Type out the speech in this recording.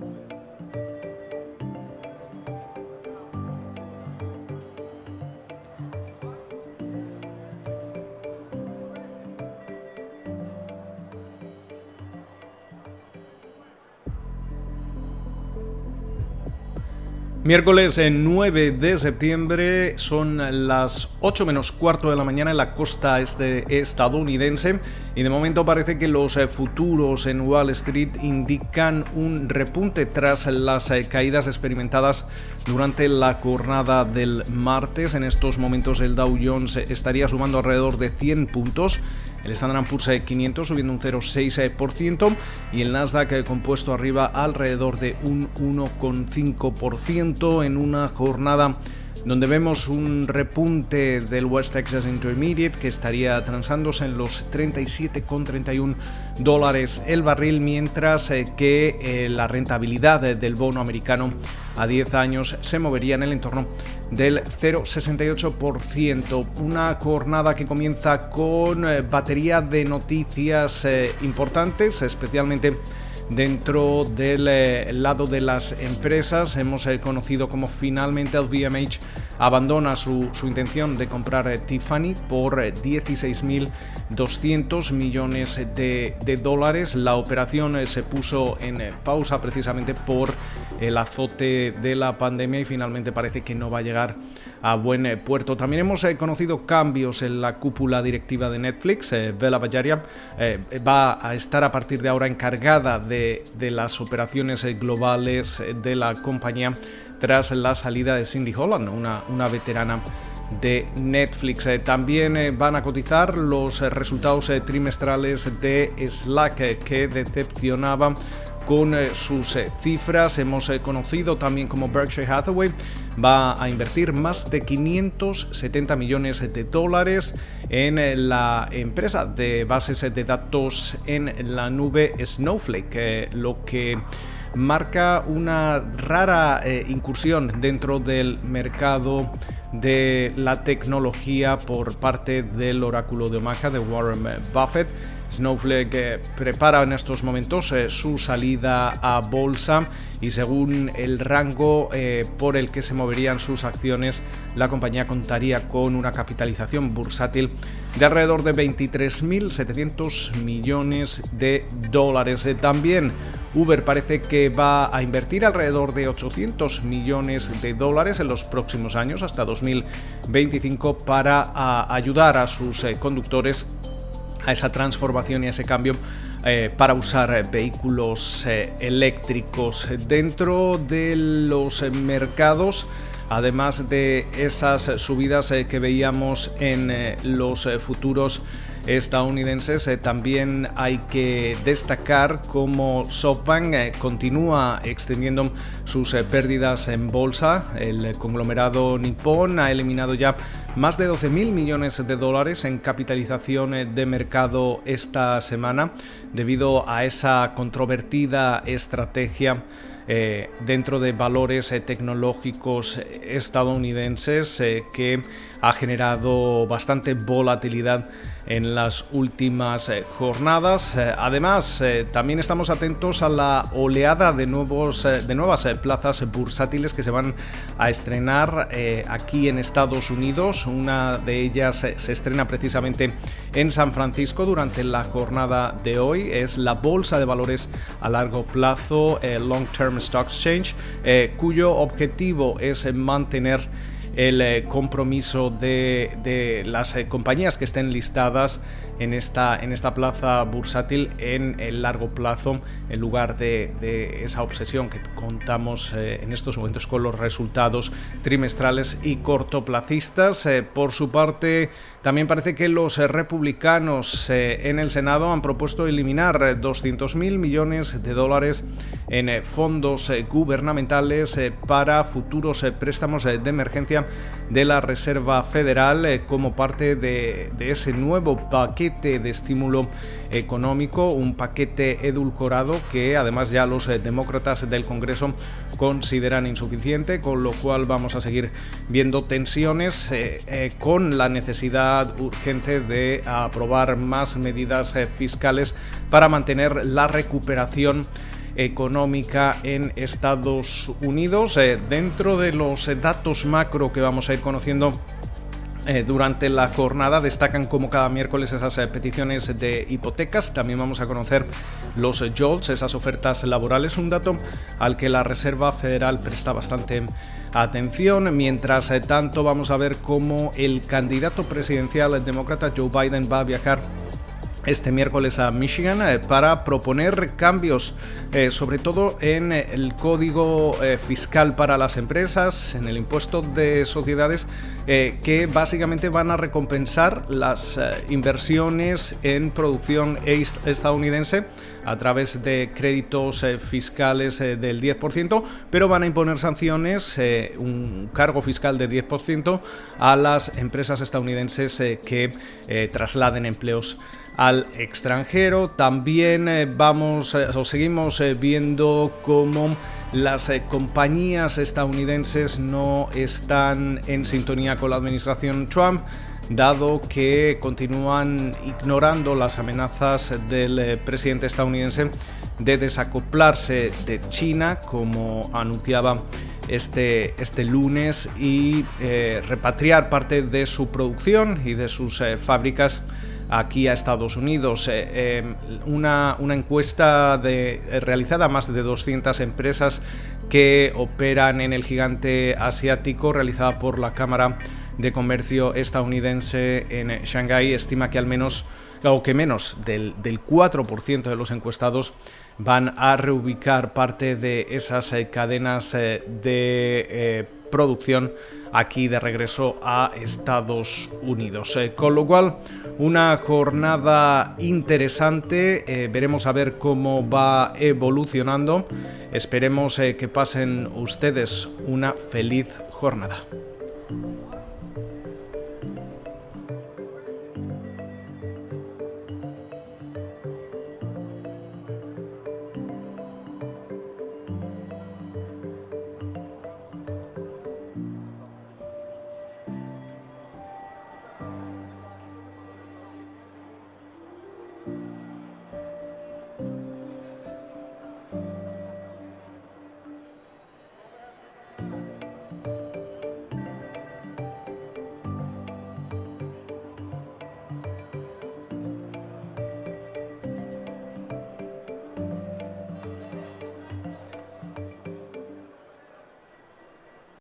Thank you. Miércoles 9 de septiembre son las 8 menos cuarto de la mañana en la costa este estadounidense y de momento parece que los eh, futuros en Wall Street indican un repunte tras las eh, caídas experimentadas durante la jornada del martes. En estos momentos el Dow Jones estaría sumando alrededor de 100 puntos el Standard Poor's 500 subiendo un 0,6% y el Nasdaq compuesto arriba alrededor de un 1,5% en una jornada donde vemos un repunte del West Texas Intermediate que estaría transándose en los 37,31 dólares el barril, mientras eh, que eh, la rentabilidad del bono americano a 10 años se movería en el entorno del 0,68%. Una jornada que comienza con eh, batería de noticias importantes, especialmente Dentro del eh, lado de las empresas hemos eh, conocido como finalmente el VMH abandona su, intención de comprar eh, Tiffany por 16.200 millones de, dólares. La operación se puso en pausa precisamente por el azote de la pandemia y finalmente parece que no va a llegar a buen eh, puerto. También hemos eh, conocido cambios en la cúpula directiva de Netflix. Eh, Bella Bajaria va a estar a partir de ahora encargada de, las operaciones globales de la compañía tras la salida de Cindy Holland, una, una veterana de Netflix. también van a cotizar los resultados trimestrales de Slack que decepcionaban con sus cifras. Hemos conocido también como Berkshire Hathaway va a invertir más de 570 millones de dólares en la empresa de bases de datos en la nube Snowflake, lo que marca una rara eh, incursión dentro del mercado de la tecnología por parte del oráculo de Omaha de Warren Buffett. Snowflake eh, prepara en estos momentos eh, su salida a bolsa y según el rango eh, por el que se moverían sus acciones, la compañía contaría con una capitalización bursátil de alrededor de 23.700 millones de dólares. también Uber parece que va a invertir alrededor de 800 millones de dólares en los próximos años, hasta 2025, para ayudar a sus conductores a esa transformación y a ese cambio eh, para usar eh, vehículos eh, eléctricos dentro de los mercados. Además de esas subidas que veíamos en los futuros estadounidenses, también hay que destacar cómo SoftBank continúa extendiendo sus pérdidas en bolsa. El conglomerado Nippon ha eliminado ya más de 12.000 millones de dólares en capitalización eh, de mercado esta semana debido a esa controvertida estrategia eh, dentro de valores eh, tecnológicos estadounidenses que ha generado bastante volatilidad en las últimas eh, jornadas. Eh, además, eh, también estamos atentos a la oleada de, nuevos, de nuevas plazas bursátiles que se van a estrenar aquí en Estados Unidos. Una de ellas se estrena precisamente en San Francisco durante la jornada de hoy. Es la Bolsa de Valores a largo plazo, Long Term Stock Exchange, cuyo objetivo es mantener el eh, compromiso de, las eh, compañías que estén listadas en esta, en esta plaza bursátil en el largo plazo, en lugar de, esa obsesión que contamos eh, en estos momentos con los resultados trimestrales y cortoplacistas. por su parte, también parece que los republicanos en el Senado han propuesto eliminar 200.000 millones de dólares en fondos gubernamentales para futuros préstamos de emergencia de la Reserva Federal eh, como parte de, ese nuevo paquete de estímulo económico, un paquete edulcorado que además ya los eh, demócratas del Congreso consideran insuficiente, con lo cual vamos a seguir viendo tensiones eh, con la necesidad urgente de aprobar más medidas fiscales para mantener la recuperación económica en Estados Unidos. dentro de los datos macro que vamos a ir conociendo eh, durante la jornada destacan como cada miércoles esas eh, peticiones de hipotecas. También vamos a conocer los JOLTS, esas ofertas laborales, un dato al que la Reserva Federal presta bastante atención. Mientras eh, tanto, vamos a ver cómo el candidato presidencial el demócrata Joe Biden va a viajar este miércoles a Michigan eh, para proponer cambios, eh, sobre todo en eh, el código fiscal para las empresas, en el impuesto de sociedades, que básicamente van a recompensar las inversiones en producción estadounidense a través de créditos fiscales del 10%, pero van a imponer sanciones, un cargo fiscal de 10% a las empresas estadounidenses que trasladen empleos al extranjero. También eh, vamos eh, o seguimos eh, viendo cómo las compañías estadounidenses no están en sintonía con la administración Trump dado que continúan ignorando las amenazas del presidente estadounidense de desacoplarse de China, como anunciaba este, este lunes, y repatriar parte de su producción y de sus fábricas aquí a Estados Unidos. Eh, em, una, encuesta de, eh, realizada a más de 200 empresas que operan en el gigante asiático, realizada por la Cámara de Comercio estadounidense en Shanghái, estima que al menos, o que menos del, del 4% de los encuestados van a reubicar parte de esas eh, cadenas de producción aquí de regreso a Estados Unidos. con lo cual, una jornada interesante, eh, veremos a ver cómo va evolucionando. Esperemos eh, que pasen ustedes una feliz jornada.